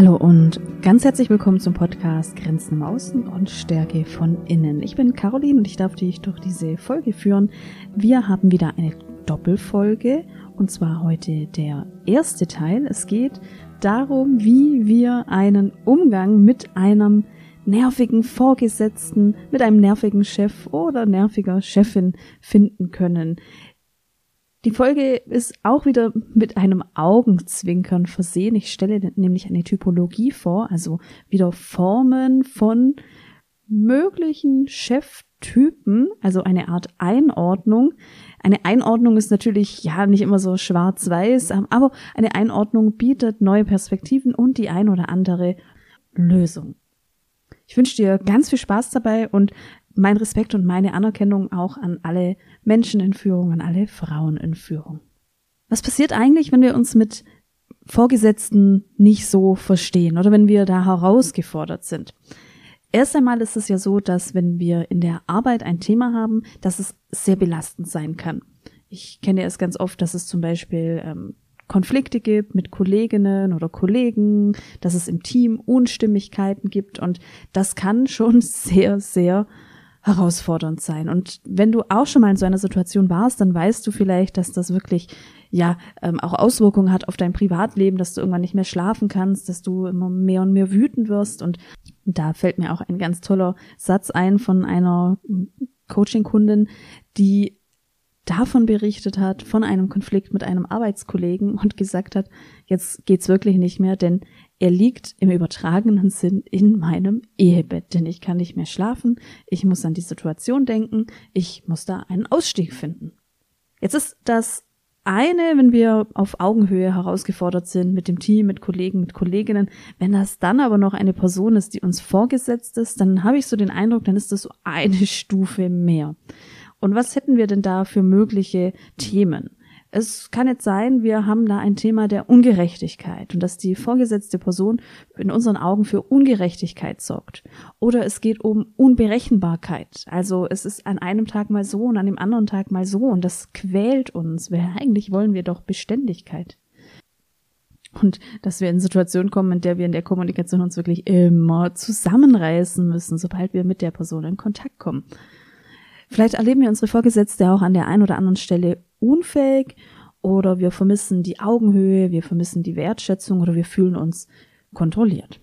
Hallo und ganz herzlich willkommen zum Podcast Grenzen im Außen und Stärke von innen. Ich bin Caroline und ich darf dich durch diese Folge führen. Wir haben wieder eine Doppelfolge und zwar heute der erste Teil. Es geht darum, wie wir einen Umgang mit einem nervigen Vorgesetzten, mit einem nervigen Chef oder nerviger Chefin finden können. Die Folge ist auch wieder mit einem Augenzwinkern versehen. Ich stelle nämlich eine Typologie vor, also wieder Formen von möglichen Cheftypen, also eine Art Einordnung. Eine Einordnung ist natürlich ja nicht immer so schwarz-weiß, aber eine Einordnung bietet neue Perspektiven und die ein oder andere Lösung. Ich wünsche dir ganz viel Spaß dabei und mein Respekt und meine Anerkennung auch an alle Menschen in Führung, an alle Frauen in Führung. Was passiert eigentlich, wenn wir uns mit Vorgesetzten nicht so verstehen oder wenn wir da herausgefordert sind? Erst einmal ist es ja so, dass wenn wir in der Arbeit ein Thema haben, dass es sehr belastend sein kann. Ich kenne es ganz oft, dass es zum Beispiel ähm, Konflikte gibt mit Kolleginnen oder Kollegen, dass es im Team Unstimmigkeiten gibt und das kann schon sehr, sehr herausfordernd sein. Und wenn du auch schon mal in so einer Situation warst, dann weißt du vielleicht, dass das wirklich ja ähm, auch Auswirkungen hat auf dein Privatleben, dass du irgendwann nicht mehr schlafen kannst, dass du immer mehr und mehr wütend wirst. Und da fällt mir auch ein ganz toller Satz ein von einer Coaching-Kundin, die davon berichtet hat, von einem Konflikt mit einem Arbeitskollegen und gesagt hat, jetzt geht's wirklich nicht mehr, denn er liegt im übertragenen Sinn in meinem Ehebett, denn ich kann nicht mehr schlafen, ich muss an die Situation denken, ich muss da einen Ausstieg finden. Jetzt ist das eine, wenn wir auf Augenhöhe herausgefordert sind mit dem Team, mit Kollegen, mit Kolleginnen. Wenn das dann aber noch eine Person ist, die uns vorgesetzt ist, dann habe ich so den Eindruck, dann ist das so eine Stufe mehr. Und was hätten wir denn da für mögliche Themen? Es kann jetzt sein, wir haben da ein Thema der Ungerechtigkeit und dass die vorgesetzte Person in unseren Augen für Ungerechtigkeit sorgt. Oder es geht um Unberechenbarkeit. Also es ist an einem Tag mal so und an dem anderen Tag mal so und das quält uns. Weil eigentlich wollen wir doch Beständigkeit. Und dass wir in Situationen kommen, in der wir in der Kommunikation uns wirklich immer zusammenreißen müssen, sobald wir mit der Person in Kontakt kommen. Vielleicht erleben wir unsere Vorgesetzte auch an der einen oder anderen Stelle unfähig oder wir vermissen die Augenhöhe, wir vermissen die Wertschätzung oder wir fühlen uns kontrolliert.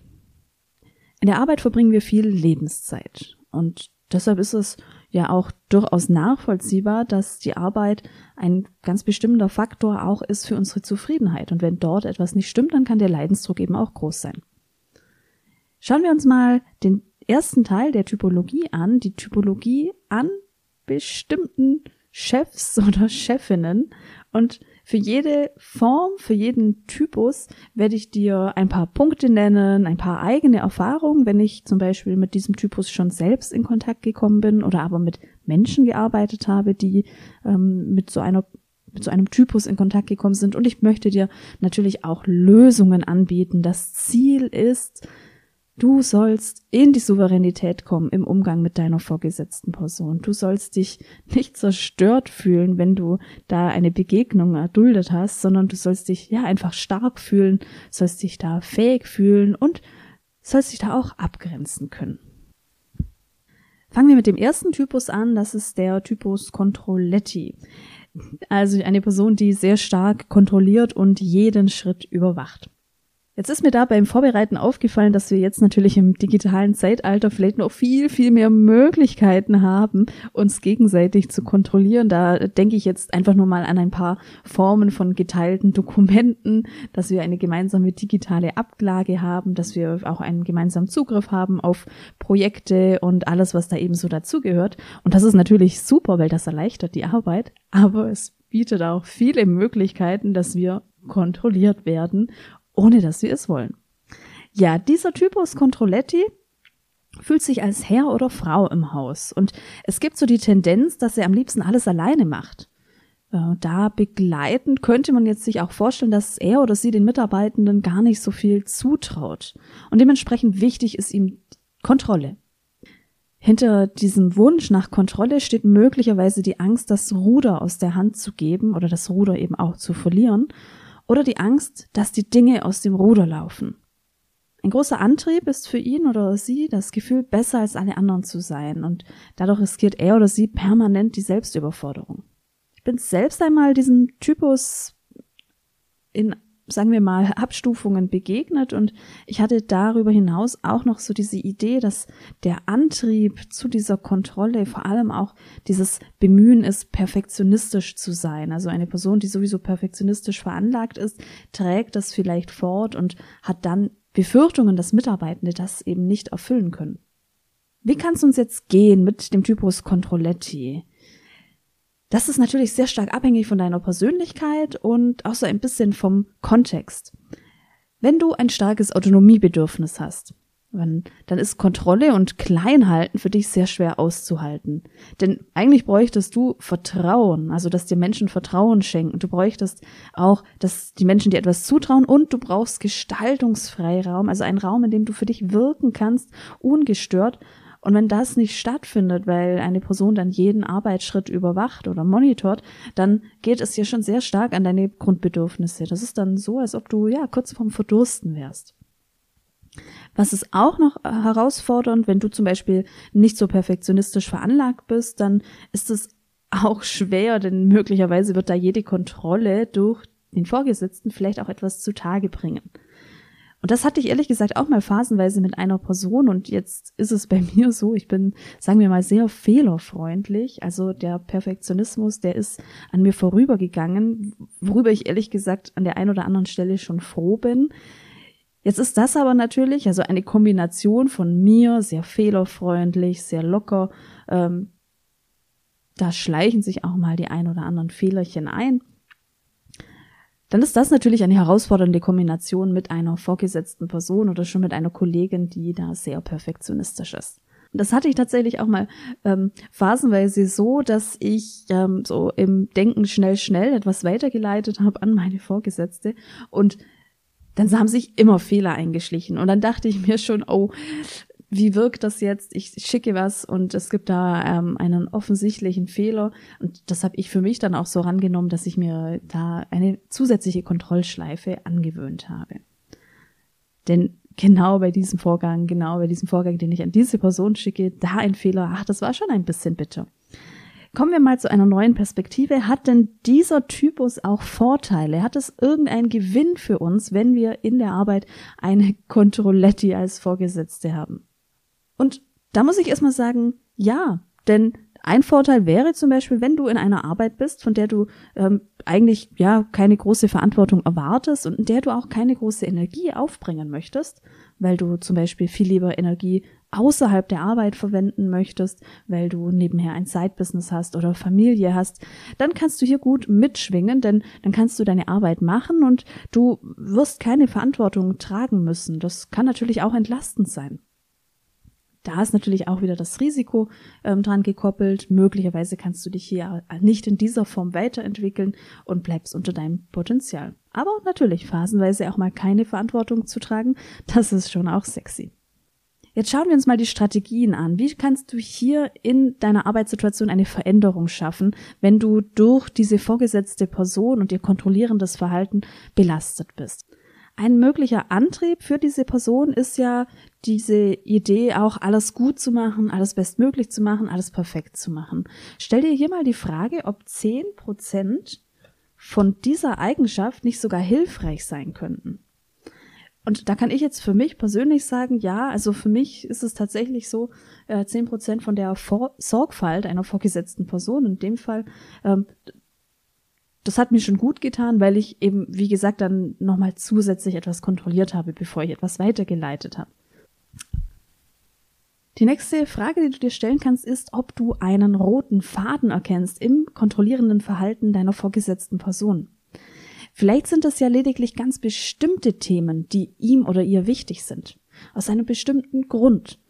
In der Arbeit verbringen wir viel Lebenszeit und deshalb ist es ja auch durchaus nachvollziehbar, dass die Arbeit ein ganz bestimmender Faktor auch ist für unsere Zufriedenheit. Und wenn dort etwas nicht stimmt, dann kann der Leidensdruck eben auch groß sein. Schauen wir uns mal den ersten Teil der Typologie an, die Typologie an bestimmten Chefs oder Chefinnen und für jede Form, für jeden Typus werde ich dir ein paar Punkte nennen, ein paar eigene Erfahrungen, wenn ich zum Beispiel mit diesem Typus schon selbst in Kontakt gekommen bin oder aber mit Menschen gearbeitet habe, die ähm, mit so einer mit so einem Typus in Kontakt gekommen sind. Und ich möchte dir natürlich auch Lösungen anbieten. Das Ziel ist, Du sollst in die Souveränität kommen im Umgang mit deiner vorgesetzten Person. Du sollst dich nicht zerstört fühlen, wenn du da eine Begegnung erduldet hast, sondern du sollst dich ja einfach stark fühlen, sollst dich da fähig fühlen und sollst dich da auch abgrenzen können. Fangen wir mit dem ersten Typus an, das ist der Typus Controletti. Also eine Person, die sehr stark kontrolliert und jeden Schritt überwacht. Jetzt ist mir da beim Vorbereiten aufgefallen, dass wir jetzt natürlich im digitalen Zeitalter vielleicht noch viel, viel mehr Möglichkeiten haben, uns gegenseitig zu kontrollieren. Da denke ich jetzt einfach nur mal an ein paar Formen von geteilten Dokumenten, dass wir eine gemeinsame digitale Ablage haben, dass wir auch einen gemeinsamen Zugriff haben auf Projekte und alles, was da eben so dazugehört. Und das ist natürlich super, weil das erleichtert die Arbeit, aber es bietet auch viele Möglichkeiten, dass wir kontrolliert werden ohne dass sie es wollen. Ja, dieser Typus Controletti fühlt sich als Herr oder Frau im Haus und es gibt so die Tendenz, dass er am liebsten alles alleine macht. Äh, da begleitend könnte man jetzt sich auch vorstellen, dass er oder sie den Mitarbeitenden gar nicht so viel zutraut. Und dementsprechend wichtig ist ihm Kontrolle. Hinter diesem Wunsch nach Kontrolle steht möglicherweise die Angst, das Ruder aus der Hand zu geben oder das Ruder eben auch zu verlieren oder die Angst, dass die Dinge aus dem Ruder laufen. Ein großer Antrieb ist für ihn oder sie das Gefühl, besser als alle anderen zu sein und dadurch riskiert er oder sie permanent die Selbstüberforderung. Ich bin selbst einmal diesem Typus in sagen wir mal, Abstufungen begegnet und ich hatte darüber hinaus auch noch so diese Idee, dass der Antrieb zu dieser Kontrolle vor allem auch dieses Bemühen ist, perfektionistisch zu sein. Also eine Person, die sowieso perfektionistisch veranlagt ist, trägt das vielleicht fort und hat dann Befürchtungen, dass Mitarbeitende das eben nicht erfüllen können. Wie kann es uns jetzt gehen mit dem Typus Controlletti? Das ist natürlich sehr stark abhängig von deiner Persönlichkeit und auch so ein bisschen vom Kontext. Wenn du ein starkes Autonomiebedürfnis hast, dann ist Kontrolle und Kleinhalten für dich sehr schwer auszuhalten. Denn eigentlich bräuchtest du Vertrauen, also dass dir Menschen Vertrauen schenken. Du bräuchtest auch, dass die Menschen dir etwas zutrauen und du brauchst Gestaltungsfreiraum, also einen Raum, in dem du für dich wirken kannst, ungestört und wenn das nicht stattfindet, weil eine Person dann jeden Arbeitsschritt überwacht oder monitort, dann geht es hier schon sehr stark an deine Grundbedürfnisse. Das ist dann so, als ob du ja kurz vorm Verdursten wärst. Was ist auch noch herausfordernd, wenn du zum Beispiel nicht so perfektionistisch veranlagt bist, dann ist es auch schwer, denn möglicherweise wird da jede Kontrolle durch den Vorgesetzten vielleicht auch etwas zutage bringen. Und das hatte ich ehrlich gesagt auch mal phasenweise mit einer Person und jetzt ist es bei mir so, ich bin, sagen wir mal, sehr fehlerfreundlich. Also der Perfektionismus, der ist an mir vorübergegangen, worüber ich ehrlich gesagt an der einen oder anderen Stelle schon froh bin. Jetzt ist das aber natürlich, also eine Kombination von mir, sehr fehlerfreundlich, sehr locker, ähm, da schleichen sich auch mal die ein oder anderen Fehlerchen ein dann ist das natürlich eine herausfordernde Kombination mit einer vorgesetzten Person oder schon mit einer Kollegin, die da sehr perfektionistisch ist. Das hatte ich tatsächlich auch mal ähm, phasenweise so, dass ich ähm, so im Denken schnell, schnell etwas weitergeleitet habe an meine Vorgesetzte und dann haben sich immer Fehler eingeschlichen. Und dann dachte ich mir schon, oh, wie wirkt das jetzt? Ich schicke was und es gibt da ähm, einen offensichtlichen Fehler. Und das habe ich für mich dann auch so rangenommen, dass ich mir da eine zusätzliche Kontrollschleife angewöhnt habe. Denn genau bei diesem Vorgang, genau bei diesem Vorgang, den ich an diese Person schicke, da ein Fehler, ach, das war schon ein bisschen bitter. Kommen wir mal zu einer neuen Perspektive. Hat denn dieser Typus auch Vorteile? Hat es irgendeinen Gewinn für uns, wenn wir in der Arbeit eine Kontrolletti als Vorgesetzte haben? Und da muss ich erstmal sagen, ja, denn ein Vorteil wäre zum Beispiel, wenn du in einer Arbeit bist, von der du ähm, eigentlich ja keine große Verantwortung erwartest und in der du auch keine große Energie aufbringen möchtest, weil du zum Beispiel viel lieber Energie außerhalb der Arbeit verwenden möchtest, weil du nebenher ein Side-Business hast oder Familie hast, dann kannst du hier gut mitschwingen, denn dann kannst du deine Arbeit machen und du wirst keine Verantwortung tragen müssen. Das kann natürlich auch entlastend sein. Da ist natürlich auch wieder das Risiko ähm, dran gekoppelt. Möglicherweise kannst du dich hier nicht in dieser Form weiterentwickeln und bleibst unter deinem Potenzial. Aber natürlich phasenweise auch mal keine Verantwortung zu tragen, das ist schon auch sexy. Jetzt schauen wir uns mal die Strategien an. Wie kannst du hier in deiner Arbeitssituation eine Veränderung schaffen, wenn du durch diese vorgesetzte Person und ihr kontrollierendes Verhalten belastet bist? Ein möglicher Antrieb für diese Person ist ja diese Idee auch alles gut zu machen, alles bestmöglich zu machen, alles perfekt zu machen. Stell dir hier mal die Frage, ob zehn Prozent von dieser Eigenschaft nicht sogar hilfreich sein könnten. Und da kann ich jetzt für mich persönlich sagen, ja, also für mich ist es tatsächlich so, äh, zehn Prozent von der Vor Sorgfalt einer vorgesetzten Person, in dem Fall, ähm, das hat mir schon gut getan, weil ich eben, wie gesagt, dann nochmal zusätzlich etwas kontrolliert habe, bevor ich etwas weitergeleitet habe. Die nächste Frage, die du dir stellen kannst, ist, ob du einen roten Faden erkennst im kontrollierenden Verhalten deiner vorgesetzten Person. Vielleicht sind es ja lediglich ganz bestimmte Themen, die ihm oder ihr wichtig sind. Aus einem bestimmten Grund.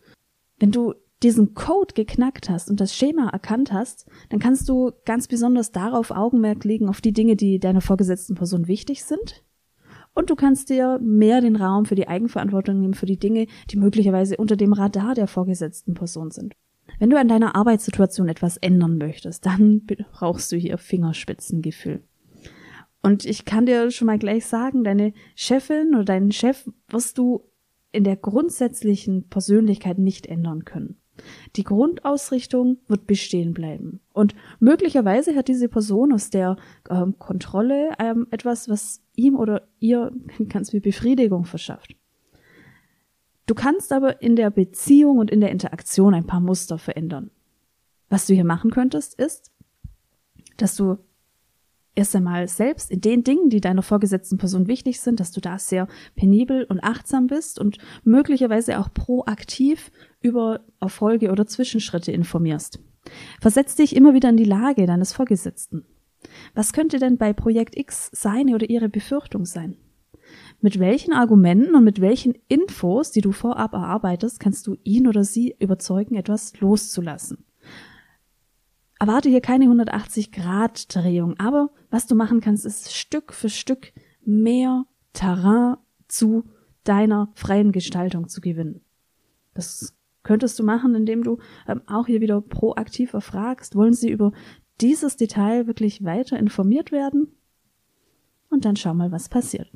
Wenn du diesen Code geknackt hast und das Schema erkannt hast, dann kannst du ganz besonders darauf Augenmerk legen, auf die Dinge, die deiner vorgesetzten Person wichtig sind Und du kannst dir mehr den Raum für die Eigenverantwortung nehmen, für die Dinge, die möglicherweise unter dem Radar der vorgesetzten Person sind. Wenn du an deiner Arbeitssituation etwas ändern möchtest, dann brauchst du hier Fingerspitzengefühl. Und ich kann dir schon mal gleich sagen, deine Chefin oder deinen Chef wirst du in der grundsätzlichen Persönlichkeit nicht ändern können. Die Grundausrichtung wird bestehen bleiben. Und möglicherweise hat diese Person aus der ähm, Kontrolle ähm, etwas, was ihm oder ihr ganz viel Befriedigung verschafft. Du kannst aber in der Beziehung und in der Interaktion ein paar Muster verändern. Was du hier machen könntest, ist, dass du erst einmal selbst in den Dingen, die deiner vorgesetzten Person wichtig sind, dass du da sehr penibel und achtsam bist und möglicherweise auch proaktiv über Erfolge oder Zwischenschritte informierst. Versetz dich immer wieder in die Lage deines Vorgesetzten. Was könnte denn bei Projekt X seine oder ihre Befürchtung sein? Mit welchen Argumenten und mit welchen Infos, die du vorab erarbeitest, kannst du ihn oder sie überzeugen, etwas loszulassen? Erwarte hier keine 180-Grad-Drehung, aber was du machen kannst, ist Stück für Stück mehr Terrain zu deiner freien Gestaltung zu gewinnen. Das könntest du machen, indem du ähm, auch hier wieder proaktiv erfragst, wollen sie über dieses Detail wirklich weiter informiert werden? Und dann schau mal, was passiert.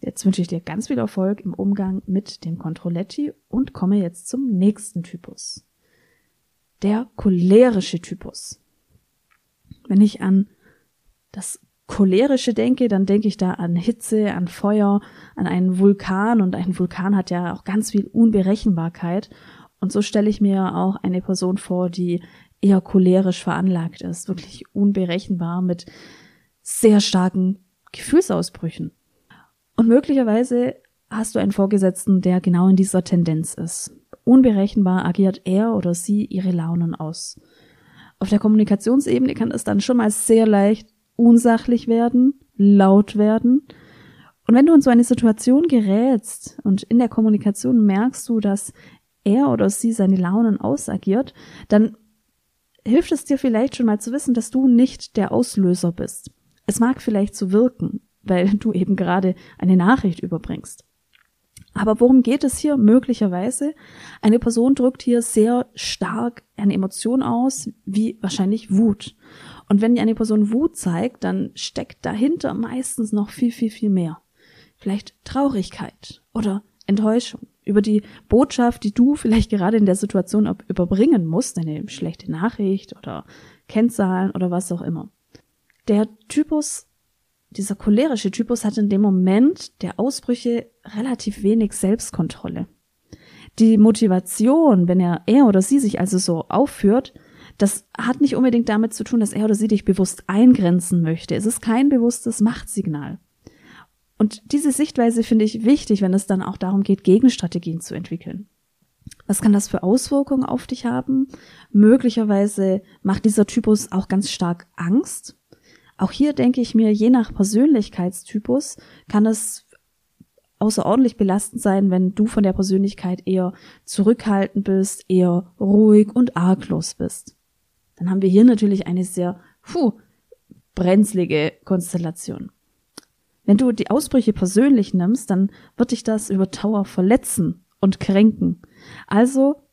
Jetzt wünsche ich dir ganz viel Erfolg im Umgang mit dem Controletti und komme jetzt zum nächsten Typus. Der cholerische Typus. Wenn ich an das cholerische denke, dann denke ich da an Hitze, an Feuer, an einen Vulkan und ein Vulkan hat ja auch ganz viel Unberechenbarkeit und so stelle ich mir auch eine Person vor, die eher cholerisch veranlagt ist, wirklich unberechenbar mit sehr starken Gefühlsausbrüchen. Und möglicherweise hast du einen Vorgesetzten, der genau in dieser Tendenz ist. Unberechenbar agiert er oder sie ihre Launen aus. Auf der Kommunikationsebene kann es dann schon mal sehr leicht unsachlich werden, laut werden. Und wenn du in so eine Situation gerätst und in der Kommunikation merkst du, dass er oder sie seine Launen ausagiert, dann hilft es dir vielleicht schon mal zu wissen, dass du nicht der Auslöser bist. Es mag vielleicht so wirken, weil du eben gerade eine Nachricht überbringst. Aber worum geht es hier möglicherweise? Eine Person drückt hier sehr stark eine Emotion aus, wie wahrscheinlich Wut. Und wenn eine Person Wut zeigt, dann steckt dahinter meistens noch viel, viel, viel mehr. Vielleicht Traurigkeit oder Enttäuschung über die Botschaft, die du vielleicht gerade in der Situation überbringen musst, eine schlechte Nachricht oder Kennzahlen oder was auch immer. Der Typus dieser cholerische Typus hat in dem Moment der Ausbrüche relativ wenig Selbstkontrolle. Die Motivation, wenn er, er oder sie sich also so aufführt, das hat nicht unbedingt damit zu tun, dass er oder sie dich bewusst eingrenzen möchte. Es ist kein bewusstes Machtsignal. Und diese Sichtweise finde ich wichtig, wenn es dann auch darum geht, Gegenstrategien zu entwickeln. Was kann das für Auswirkungen auf dich haben? Möglicherweise macht dieser Typus auch ganz stark Angst, auch hier denke ich mir, je nach Persönlichkeitstypus kann es außerordentlich belastend sein, wenn du von der Persönlichkeit eher zurückhaltend bist, eher ruhig und arglos bist. Dann haben wir hier natürlich eine sehr, puh, brenzlige Konstellation. Wenn du die Ausbrüche persönlich nimmst, dann wird dich das über Dauer verletzen und kränken. Also,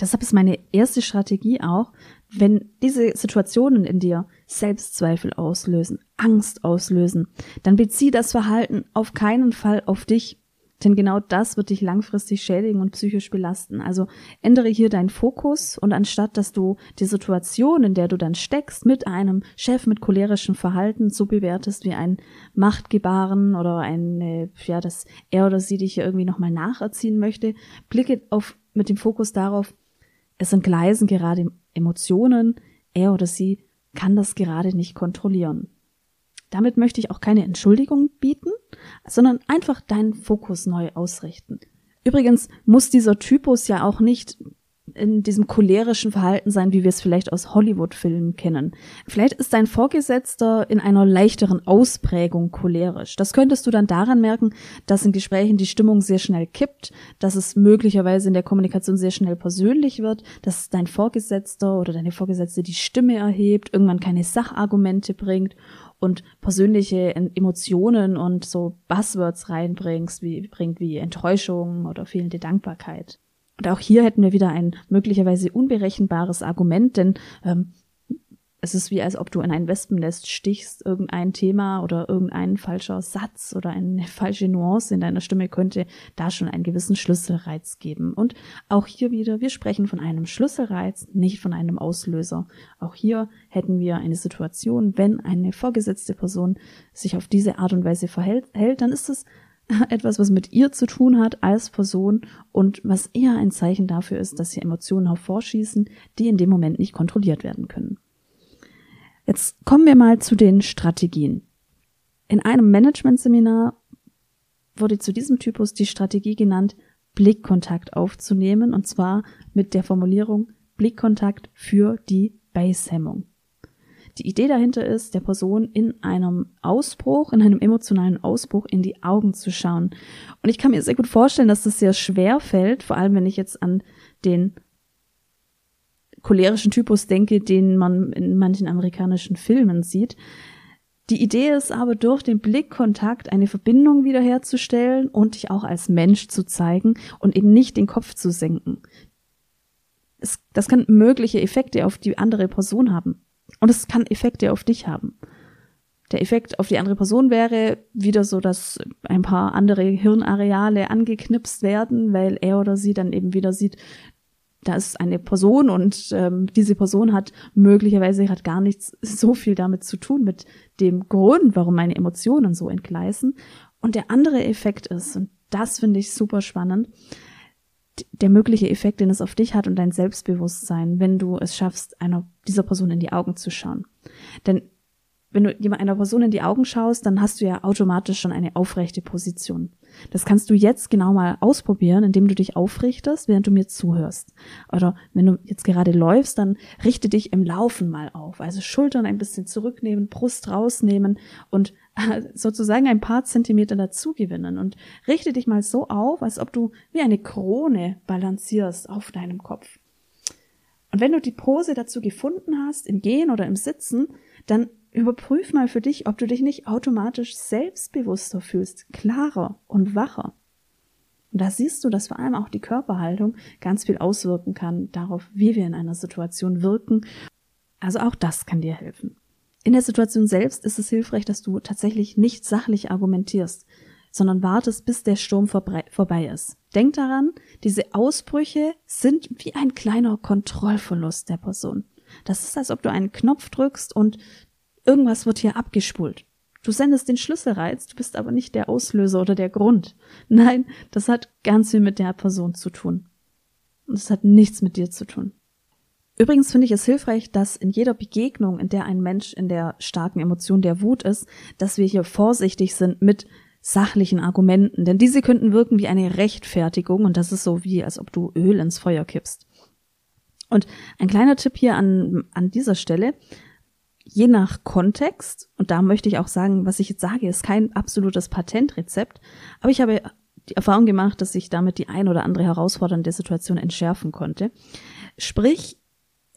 deshalb ist meine erste Strategie auch, wenn diese Situationen in dir Selbstzweifel auslösen, Angst auslösen, dann bezieh das Verhalten auf keinen Fall auf dich. Denn genau das wird dich langfristig schädigen und psychisch belasten. Also ändere hier deinen Fokus und anstatt, dass du die Situation, in der du dann steckst, mit einem Chef mit cholerischem Verhalten so bewertest wie ein Machtgebaren oder ein, ja, dass er oder sie dich irgendwie nochmal nacherziehen möchte, blicke auf, mit dem Fokus darauf, es entgleisen gerade Emotionen, er oder sie kann das gerade nicht kontrollieren. Damit möchte ich auch keine Entschuldigung bieten, sondern einfach deinen Fokus neu ausrichten. Übrigens muss dieser Typus ja auch nicht in diesem cholerischen Verhalten sein, wie wir es vielleicht aus Hollywood-Filmen kennen. Vielleicht ist dein Vorgesetzter in einer leichteren Ausprägung cholerisch. Das könntest du dann daran merken, dass in Gesprächen die Stimmung sehr schnell kippt, dass es möglicherweise in der Kommunikation sehr schnell persönlich wird, dass dein Vorgesetzter oder deine Vorgesetzte die Stimme erhebt, irgendwann keine Sachargumente bringt und persönliche Emotionen und so Buzzwords reinbringst, wie bringt wie Enttäuschung oder fehlende Dankbarkeit. Und auch hier hätten wir wieder ein möglicherweise unberechenbares Argument, denn ähm, es ist wie, als ob du in ein Wespennest stichst, irgendein Thema oder irgendein falscher Satz oder eine falsche Nuance in deiner Stimme könnte da schon einen gewissen Schlüsselreiz geben. Und auch hier wieder, wir sprechen von einem Schlüsselreiz, nicht von einem Auslöser. Auch hier hätten wir eine Situation, wenn eine vorgesetzte Person sich auf diese Art und Weise verhält, dann ist es etwas, was mit ihr zu tun hat als Person und was eher ein Zeichen dafür ist, dass hier Emotionen hervorschießen, die in dem Moment nicht kontrolliert werden können. Jetzt kommen wir mal zu den Strategien. In einem Management-Seminar wurde zu diesem Typus die Strategie genannt, Blickkontakt aufzunehmen, und zwar mit der Formulierung Blickkontakt für die Basehemmung. Die Idee dahinter ist, der Person in einem Ausbruch, in einem emotionalen Ausbruch in die Augen zu schauen. Und ich kann mir sehr gut vorstellen, dass das sehr schwer fällt, vor allem wenn ich jetzt an den cholerischen Typus denke, den man in manchen amerikanischen Filmen sieht. Die Idee ist aber durch den Blickkontakt eine Verbindung wiederherzustellen und dich auch als Mensch zu zeigen und eben nicht den Kopf zu senken. Es, das kann mögliche Effekte auf die andere Person haben. Und es kann Effekte auf dich haben. Der Effekt auf die andere Person wäre wieder so, dass ein paar andere Hirnareale angeknipst werden, weil er oder sie dann eben wieder sieht, da ist eine Person und ähm, diese Person hat möglicherweise hat gar nichts so viel damit zu tun mit dem Grund, warum meine Emotionen so entgleisen. Und der andere Effekt ist, und das finde ich super spannend, der mögliche Effekt, den es auf dich hat und dein Selbstbewusstsein, wenn du es schaffst, einer dieser Person in die Augen zu schauen. Denn wenn du einer Person in die Augen schaust, dann hast du ja automatisch schon eine aufrechte Position. Das kannst du jetzt genau mal ausprobieren, indem du dich aufrichtest, während du mir zuhörst. Oder wenn du jetzt gerade läufst, dann richte dich im Laufen mal auf. Also Schultern ein bisschen zurücknehmen, Brust rausnehmen und sozusagen ein paar Zentimeter dazugewinnen und richte dich mal so auf, als ob du wie eine Krone balancierst auf deinem Kopf. Und wenn du die Pose dazu gefunden hast, im Gehen oder im Sitzen, dann Überprüf mal für dich, ob du dich nicht automatisch selbstbewusster fühlst, klarer und wacher. Und da siehst du, dass vor allem auch die Körperhaltung ganz viel auswirken kann darauf, wie wir in einer Situation wirken. Also auch das kann dir helfen. In der Situation selbst ist es hilfreich, dass du tatsächlich nicht sachlich argumentierst, sondern wartest, bis der Sturm vorbei ist. Denk daran, diese Ausbrüche sind wie ein kleiner Kontrollverlust der Person. Das ist, als ob du einen Knopf drückst und Irgendwas wird hier abgespult. Du sendest den Schlüsselreiz, du bist aber nicht der Auslöser oder der Grund. Nein, das hat ganz viel mit der Person zu tun. Und es hat nichts mit dir zu tun. Übrigens finde ich es hilfreich, dass in jeder Begegnung, in der ein Mensch in der starken Emotion der Wut ist, dass wir hier vorsichtig sind mit sachlichen Argumenten, denn diese könnten wirken wie eine Rechtfertigung und das ist so wie, als ob du Öl ins Feuer kippst. Und ein kleiner Tipp hier an, an dieser Stelle, je nach Kontext, und da möchte ich auch sagen, was ich jetzt sage, ist kein absolutes Patentrezept, aber ich habe die Erfahrung gemacht, dass ich damit die ein oder andere herausfordernde Situation entschärfen konnte. Sprich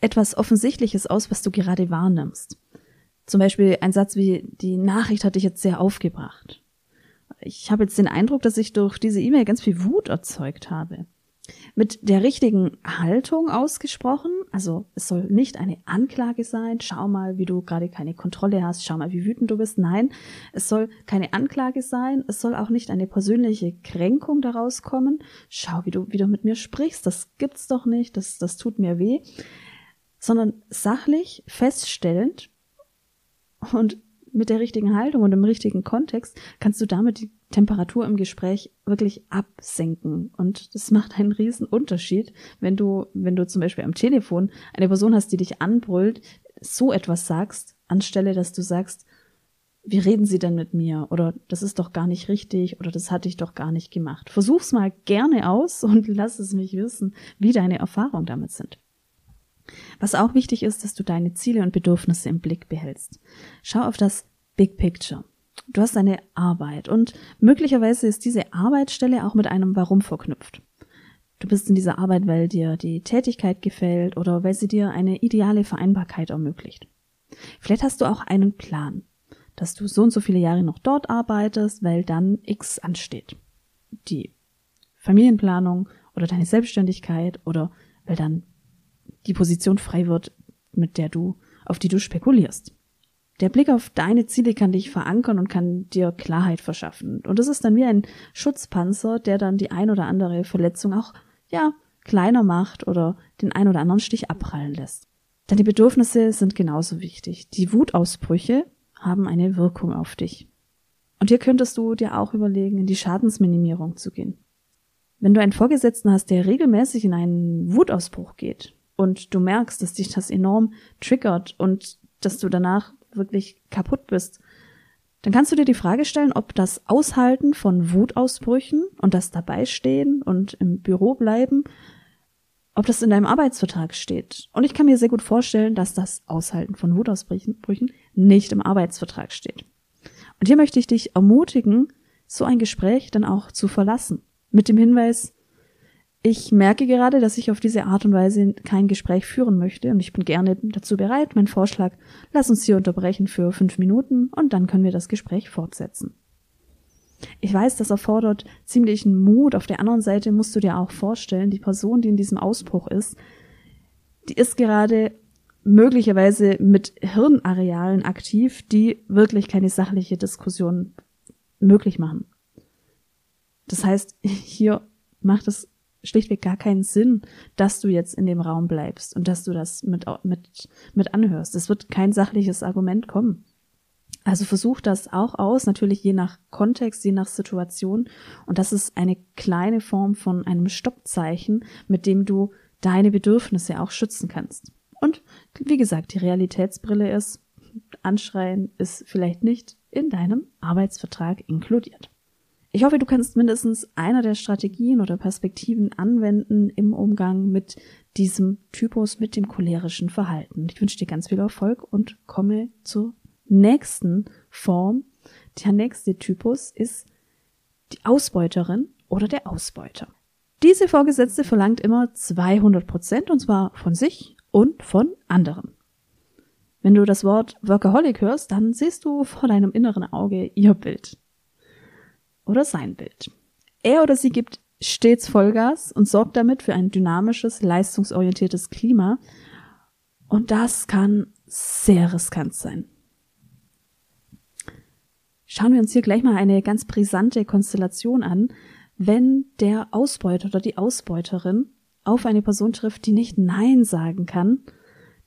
etwas Offensichtliches aus, was du gerade wahrnimmst. Zum Beispiel ein Satz wie, die Nachricht hat dich jetzt sehr aufgebracht. Ich habe jetzt den Eindruck, dass ich durch diese E-Mail ganz viel Wut erzeugt habe mit der richtigen Haltung ausgesprochen. Also es soll nicht eine Anklage sein, schau mal, wie du gerade keine Kontrolle hast, schau mal, wie wütend du bist. Nein, es soll keine Anklage sein, es soll auch nicht eine persönliche Kränkung daraus kommen. Schau, wie du wieder mit mir sprichst, das gibt's doch nicht, das, das tut mir weh. Sondern sachlich, feststellend und mit der richtigen Haltung und im richtigen Kontext kannst du damit die Temperatur im Gespräch wirklich absenken. Und das macht einen riesen Unterschied, wenn du, wenn du zum Beispiel am Telefon eine Person hast, die dich anbrüllt, so etwas sagst, anstelle, dass du sagst, wie reden Sie denn mit mir? Oder das ist doch gar nicht richtig oder das hatte ich doch gar nicht gemacht. Versuch's mal gerne aus und lass es mich wissen, wie deine Erfahrungen damit sind. Was auch wichtig ist, dass du deine Ziele und Bedürfnisse im Blick behältst. Schau auf das Big Picture. Du hast eine Arbeit und möglicherweise ist diese Arbeitsstelle auch mit einem Warum verknüpft. Du bist in dieser Arbeit, weil dir die Tätigkeit gefällt oder weil sie dir eine ideale Vereinbarkeit ermöglicht. Vielleicht hast du auch einen Plan. dass du so und so viele Jahre noch dort arbeitest, weil dann X ansteht. Die Familienplanung oder deine Selbstständigkeit oder weil dann die Position frei wird, mit der du, auf die du spekulierst. Der Blick auf deine Ziele kann dich verankern und kann dir Klarheit verschaffen. Und das ist dann wie ein Schutzpanzer, der dann die ein oder andere Verletzung auch, ja, kleiner macht oder den ein oder anderen Stich abprallen lässt. Deine Bedürfnisse sind genauso wichtig. Die Wutausbrüche haben eine Wirkung auf dich. Und hier könntest du dir auch überlegen, in die Schadensminimierung zu gehen. Wenn du einen Vorgesetzten hast, der regelmäßig in einen Wutausbruch geht und du merkst, dass dich das enorm triggert und dass du danach wirklich kaputt bist, dann kannst du dir die Frage stellen, ob das Aushalten von Wutausbrüchen und das Dabeistehen und im Büro bleiben, ob das in deinem Arbeitsvertrag steht. Und ich kann mir sehr gut vorstellen, dass das Aushalten von Wutausbrüchen nicht im Arbeitsvertrag steht. Und hier möchte ich dich ermutigen, so ein Gespräch dann auch zu verlassen. Mit dem Hinweis, ich merke gerade, dass ich auf diese Art und Weise kein Gespräch führen möchte und ich bin gerne dazu bereit. Mein Vorschlag, lass uns hier unterbrechen für fünf Minuten und dann können wir das Gespräch fortsetzen. Ich weiß, das erfordert ziemlichen Mut. Auf der anderen Seite musst du dir auch vorstellen, die Person, die in diesem Ausbruch ist, die ist gerade möglicherweise mit Hirnarealen aktiv, die wirklich keine sachliche Diskussion möglich machen. Das heißt, hier macht es schlichtweg gar keinen Sinn, dass du jetzt in dem Raum bleibst und dass du das mit, mit, mit anhörst. Es wird kein sachliches Argument kommen. Also versuch das auch aus, natürlich je nach Kontext, je nach Situation. Und das ist eine kleine Form von einem Stoppzeichen, mit dem du deine Bedürfnisse auch schützen kannst. Und wie gesagt, die Realitätsbrille ist, Anschreien ist vielleicht nicht in deinem Arbeitsvertrag inkludiert. Ich hoffe, du kannst mindestens einer der Strategien oder Perspektiven anwenden im Umgang mit diesem Typus, mit dem cholerischen Verhalten. Ich wünsche dir ganz viel Erfolg und komme zur nächsten Form. Der nächste Typus ist die Ausbeuterin oder der Ausbeuter. Diese Vorgesetzte verlangt immer 200 Prozent und zwar von sich und von anderen. Wenn du das Wort Workaholic hörst, dann siehst du vor deinem inneren Auge ihr Bild oder sein Bild. Er oder sie gibt stets Vollgas und sorgt damit für ein dynamisches, leistungsorientiertes Klima. Und das kann sehr riskant sein. Schauen wir uns hier gleich mal eine ganz brisante Konstellation an, wenn der Ausbeuter oder die Ausbeuterin auf eine Person trifft, die nicht Nein sagen kann,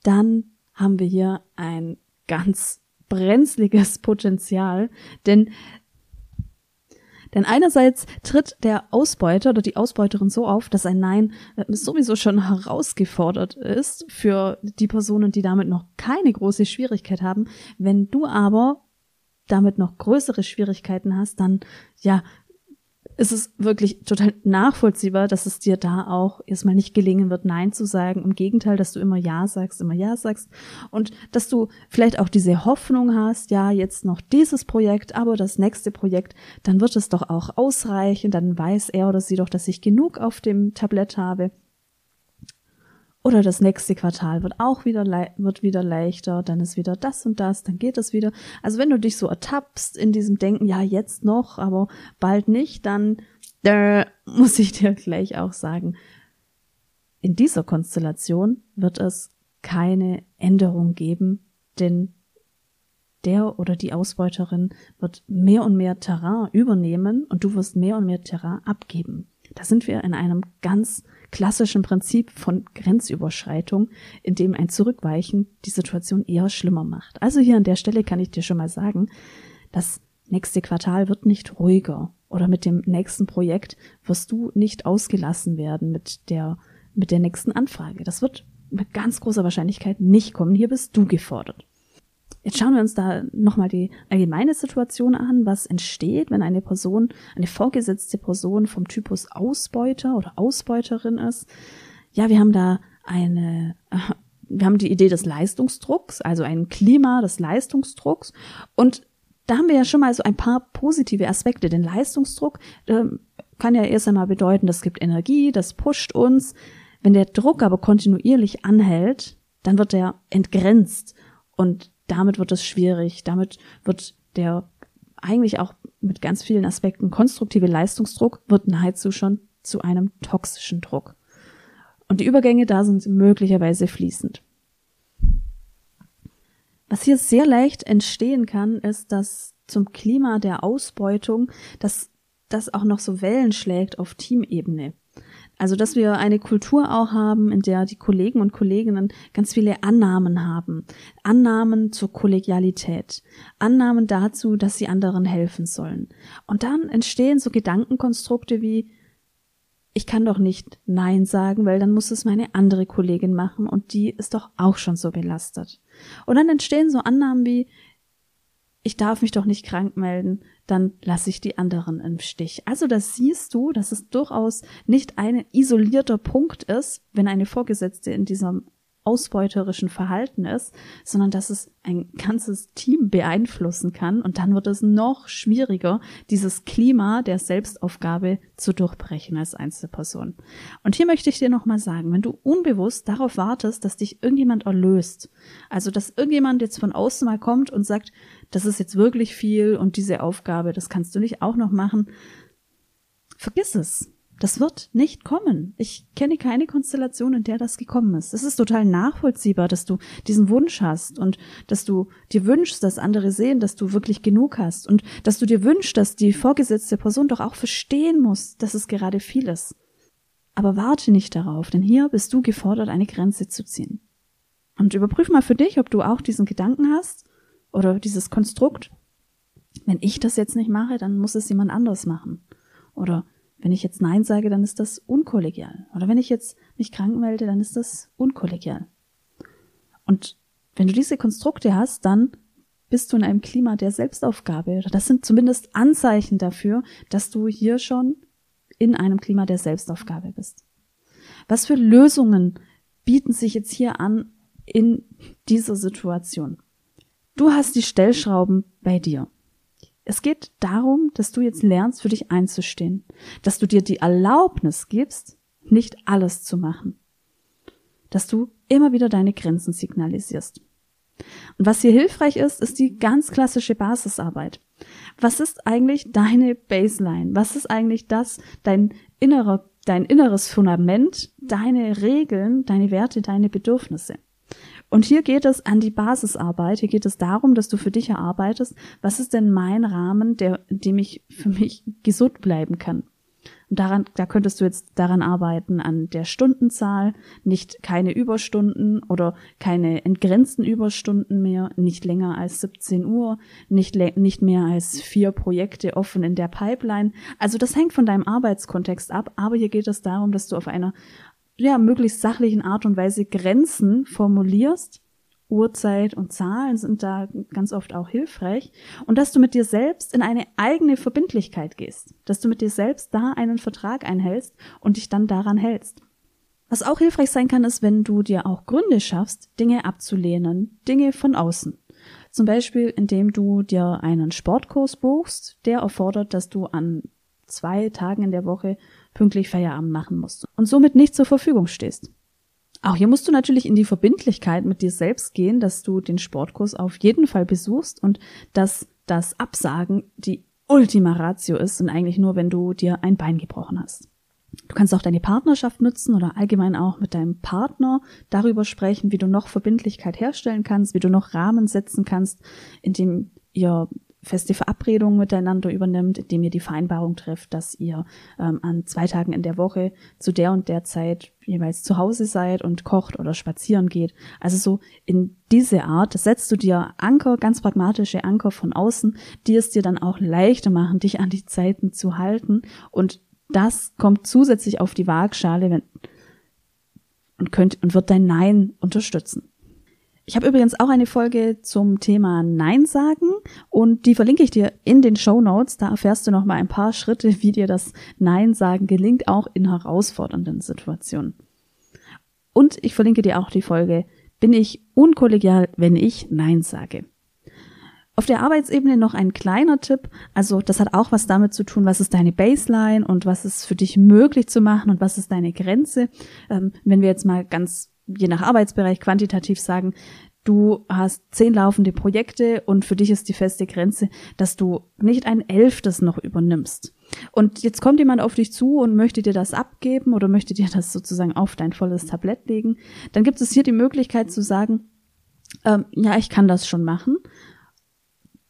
dann haben wir hier ein ganz brenzliges Potenzial, denn denn einerseits tritt der Ausbeuter oder die Ausbeuterin so auf, dass ein Nein äh, sowieso schon herausgefordert ist für die Personen, die damit noch keine große Schwierigkeit haben. Wenn du aber damit noch größere Schwierigkeiten hast, dann ja, ist es wirklich total nachvollziehbar, dass es dir da auch erstmal nicht gelingen wird, Nein zu sagen. Im Gegenteil, dass du immer Ja sagst, immer Ja sagst. Und dass du vielleicht auch diese Hoffnung hast, ja, jetzt noch dieses Projekt, aber das nächste Projekt, dann wird es doch auch ausreichen, dann weiß er oder sie doch, dass ich genug auf dem Tablett habe. Oder das nächste Quartal wird auch wieder, wird wieder leichter, dann ist wieder das und das, dann geht es wieder. Also wenn du dich so ertappst in diesem Denken, ja, jetzt noch, aber bald nicht, dann äh, muss ich dir gleich auch sagen, in dieser Konstellation wird es keine Änderung geben, denn der oder die Ausbeuterin wird mehr und mehr Terrain übernehmen und du wirst mehr und mehr Terrain abgeben. Da sind wir in einem ganz klassischen Prinzip von Grenzüberschreitung, in dem ein Zurückweichen die Situation eher schlimmer macht. Also hier an der Stelle kann ich dir schon mal sagen, das nächste Quartal wird nicht ruhiger oder mit dem nächsten Projekt wirst du nicht ausgelassen werden mit der, mit der nächsten Anfrage. Das wird mit ganz großer Wahrscheinlichkeit nicht kommen. Hier bist du gefordert. Jetzt schauen wir uns da nochmal die allgemeine Situation an, was entsteht, wenn eine Person, eine vorgesetzte Person vom Typus Ausbeuter oder Ausbeuterin ist. Ja, wir haben da eine, wir haben die Idee des Leistungsdrucks, also ein Klima des Leistungsdrucks und da haben wir ja schon mal so ein paar positive Aspekte. Den Leistungsdruck äh, kann ja erst einmal bedeuten, das gibt Energie, das pusht uns. Wenn der Druck aber kontinuierlich anhält, dann wird er entgrenzt und damit wird es schwierig, damit wird der eigentlich auch mit ganz vielen Aspekten konstruktive Leistungsdruck wird nahezu schon zu einem toxischen Druck. Und die Übergänge da sind möglicherweise fließend. Was hier sehr leicht entstehen kann, ist, dass zum Klima der Ausbeutung, dass das auch noch so Wellen schlägt auf Teamebene. Also, dass wir eine Kultur auch haben, in der die Kollegen und Kolleginnen ganz viele Annahmen haben. Annahmen zur Kollegialität. Annahmen dazu, dass sie anderen helfen sollen. Und dann entstehen so Gedankenkonstrukte wie, ich kann doch nicht Nein sagen, weil dann muss es meine andere Kollegin machen und die ist doch auch schon so belastet. Und dann entstehen so Annahmen wie, ich darf mich doch nicht krank melden, dann lasse ich die anderen im Stich. Also das siehst du, dass es durchaus nicht ein isolierter Punkt ist, wenn eine Vorgesetzte in diesem ausbeuterischen Verhalten ist, sondern dass es ein ganzes Team beeinflussen kann und dann wird es noch schwieriger, dieses Klima der Selbstaufgabe zu durchbrechen als Einzelperson. Und hier möchte ich dir nochmal sagen, wenn du unbewusst darauf wartest, dass dich irgendjemand erlöst, also dass irgendjemand jetzt von außen mal kommt und sagt, das ist jetzt wirklich viel und diese Aufgabe, das kannst du nicht auch noch machen, vergiss es. Das wird nicht kommen. Ich kenne keine Konstellation, in der das gekommen ist. Es ist total nachvollziehbar, dass du diesen Wunsch hast und dass du dir wünschst, dass andere sehen, dass du wirklich genug hast und dass du dir wünschst, dass die vorgesetzte Person doch auch verstehen muss, dass es gerade viel ist. Aber warte nicht darauf, denn hier bist du gefordert, eine Grenze zu ziehen. Und überprüf mal für dich, ob du auch diesen Gedanken hast oder dieses Konstrukt. Wenn ich das jetzt nicht mache, dann muss es jemand anders machen. Oder wenn ich jetzt Nein sage, dann ist das unkollegial. Oder wenn ich jetzt mich krank melde, dann ist das unkollegial. Und wenn du diese Konstrukte hast, dann bist du in einem Klima der Selbstaufgabe. Das sind zumindest Anzeichen dafür, dass du hier schon in einem Klima der Selbstaufgabe bist. Was für Lösungen bieten sich jetzt hier an in dieser Situation? Du hast die Stellschrauben bei dir. Es geht darum, dass du jetzt lernst, für dich einzustehen, dass du dir die Erlaubnis gibst, nicht alles zu machen, dass du immer wieder deine Grenzen signalisierst. Und was hier hilfreich ist, ist die ganz klassische Basisarbeit. Was ist eigentlich deine Baseline? Was ist eigentlich das, dein innerer, dein inneres Fundament, deine Regeln, deine Werte, deine Bedürfnisse? Und hier geht es an die Basisarbeit. Hier geht es darum, dass du für dich erarbeitest, was ist denn mein Rahmen, der, in dem ich für mich gesund bleiben kann. Und daran, da könntest du jetzt daran arbeiten, an der Stundenzahl, nicht keine Überstunden oder keine entgrenzten Überstunden mehr, nicht länger als 17 Uhr, nicht, nicht mehr als vier Projekte offen in der Pipeline. Also das hängt von deinem Arbeitskontext ab, aber hier geht es darum, dass du auf einer ja, möglichst sachlichen Art und Weise Grenzen formulierst. Uhrzeit und Zahlen sind da ganz oft auch hilfreich. Und dass du mit dir selbst in eine eigene Verbindlichkeit gehst. Dass du mit dir selbst da einen Vertrag einhältst und dich dann daran hältst. Was auch hilfreich sein kann, ist, wenn du dir auch Gründe schaffst, Dinge abzulehnen, Dinge von außen. Zum Beispiel, indem du dir einen Sportkurs buchst, der erfordert, dass du an zwei Tagen in der Woche pünktlich Feierabend machen musst und somit nicht zur Verfügung stehst. Auch hier musst du natürlich in die Verbindlichkeit mit dir selbst gehen, dass du den Sportkurs auf jeden Fall besuchst und dass das Absagen die Ultima Ratio ist und eigentlich nur, wenn du dir ein Bein gebrochen hast. Du kannst auch deine Partnerschaft nutzen oder allgemein auch mit deinem Partner darüber sprechen, wie du noch Verbindlichkeit herstellen kannst, wie du noch Rahmen setzen kannst, indem ihr feste Verabredungen miteinander übernimmt, indem ihr die Vereinbarung trifft, dass ihr ähm, an zwei Tagen in der Woche zu der und der Zeit jeweils zu Hause seid und kocht oder spazieren geht. Also so in diese Art setzt du dir Anker, ganz pragmatische Anker von außen, die es dir dann auch leichter machen, dich an die Zeiten zu halten. Und das kommt zusätzlich auf die Waagschale wenn, und könnt und wird dein Nein unterstützen. Ich habe übrigens auch eine Folge zum Thema Nein sagen und die verlinke ich dir in den Show Notes. Da erfährst du noch mal ein paar Schritte, wie dir das Nein sagen gelingt, auch in herausfordernden Situationen. Und ich verlinke dir auch die Folge Bin ich unkollegial, wenn ich Nein sage? Auf der Arbeitsebene noch ein kleiner Tipp. Also das hat auch was damit zu tun, was ist deine Baseline und was ist für dich möglich zu machen und was ist deine Grenze. Ähm, wenn wir jetzt mal ganz je nach Arbeitsbereich quantitativ sagen, du hast zehn laufende Projekte und für dich ist die feste Grenze, dass du nicht ein elftes noch übernimmst. Und jetzt kommt jemand auf dich zu und möchte dir das abgeben oder möchte dir das sozusagen auf dein volles Tablett legen. Dann gibt es hier die Möglichkeit zu sagen, ähm, ja, ich kann das schon machen.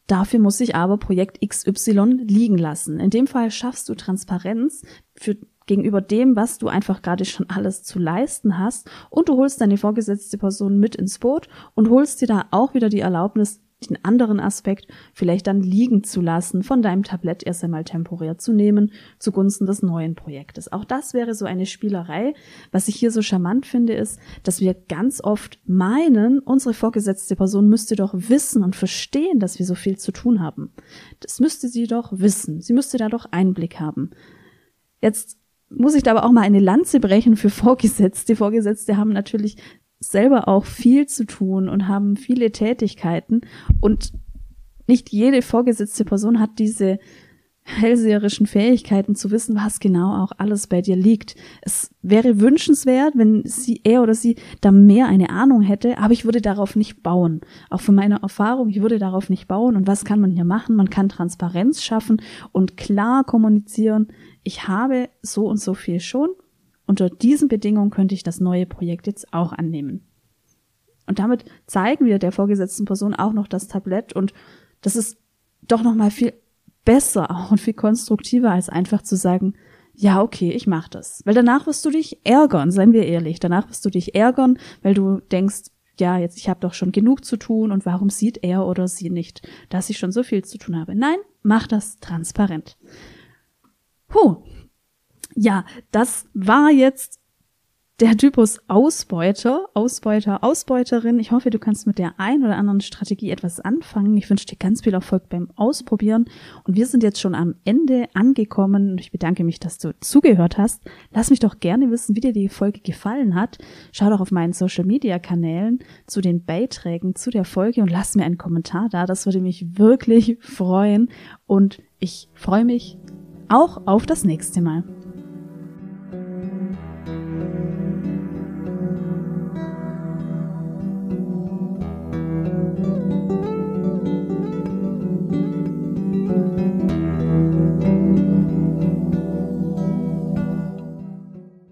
Dafür muss ich aber Projekt XY liegen lassen. In dem Fall schaffst du Transparenz für gegenüber dem, was du einfach gerade schon alles zu leisten hast und du holst deine vorgesetzte Person mit ins Boot und holst dir da auch wieder die Erlaubnis, den anderen Aspekt vielleicht dann liegen zu lassen, von deinem Tablett erst einmal temporär zu nehmen, zugunsten des neuen Projektes. Auch das wäre so eine Spielerei. Was ich hier so charmant finde, ist, dass wir ganz oft meinen, unsere vorgesetzte Person müsste doch wissen und verstehen, dass wir so viel zu tun haben. Das müsste sie doch wissen. Sie müsste da doch Einblick haben. Jetzt muss ich da aber auch mal eine Lanze brechen für Vorgesetzte. Vorgesetzte haben natürlich selber auch viel zu tun und haben viele Tätigkeiten und nicht jede vorgesetzte Person hat diese hellseherischen Fähigkeiten zu wissen, was genau auch alles bei dir liegt. Es wäre wünschenswert, wenn sie, er oder sie da mehr eine Ahnung hätte, aber ich würde darauf nicht bauen. Auch von meiner Erfahrung, ich würde darauf nicht bauen. Und was kann man hier machen? Man kann Transparenz schaffen und klar kommunizieren. Ich habe so und so viel schon. Unter diesen Bedingungen könnte ich das neue Projekt jetzt auch annehmen. Und damit zeigen wir der vorgesetzten Person auch noch das Tablett und das ist doch noch mal viel besser und viel konstruktiver, als einfach zu sagen, ja, okay, ich mach das. Weil danach wirst du dich ärgern, seien wir ehrlich. Danach wirst du dich ärgern, weil du denkst, ja, jetzt ich habe doch schon genug zu tun und warum sieht er oder sie nicht, dass ich schon so viel zu tun habe. Nein, mach das transparent. Puh. Ja, das war jetzt der Typus Ausbeuter, Ausbeuter, Ausbeuterin. Ich hoffe, du kannst mit der ein oder anderen Strategie etwas anfangen. Ich wünsche dir ganz viel Erfolg beim Ausprobieren. Und wir sind jetzt schon am Ende angekommen. Ich bedanke mich, dass du zugehört hast. Lass mich doch gerne wissen, wie dir die Folge gefallen hat. Schau doch auf meinen Social Media Kanälen zu den Beiträgen zu der Folge und lass mir einen Kommentar da. Das würde mich wirklich freuen. Und ich freue mich auch auf das nächste Mal.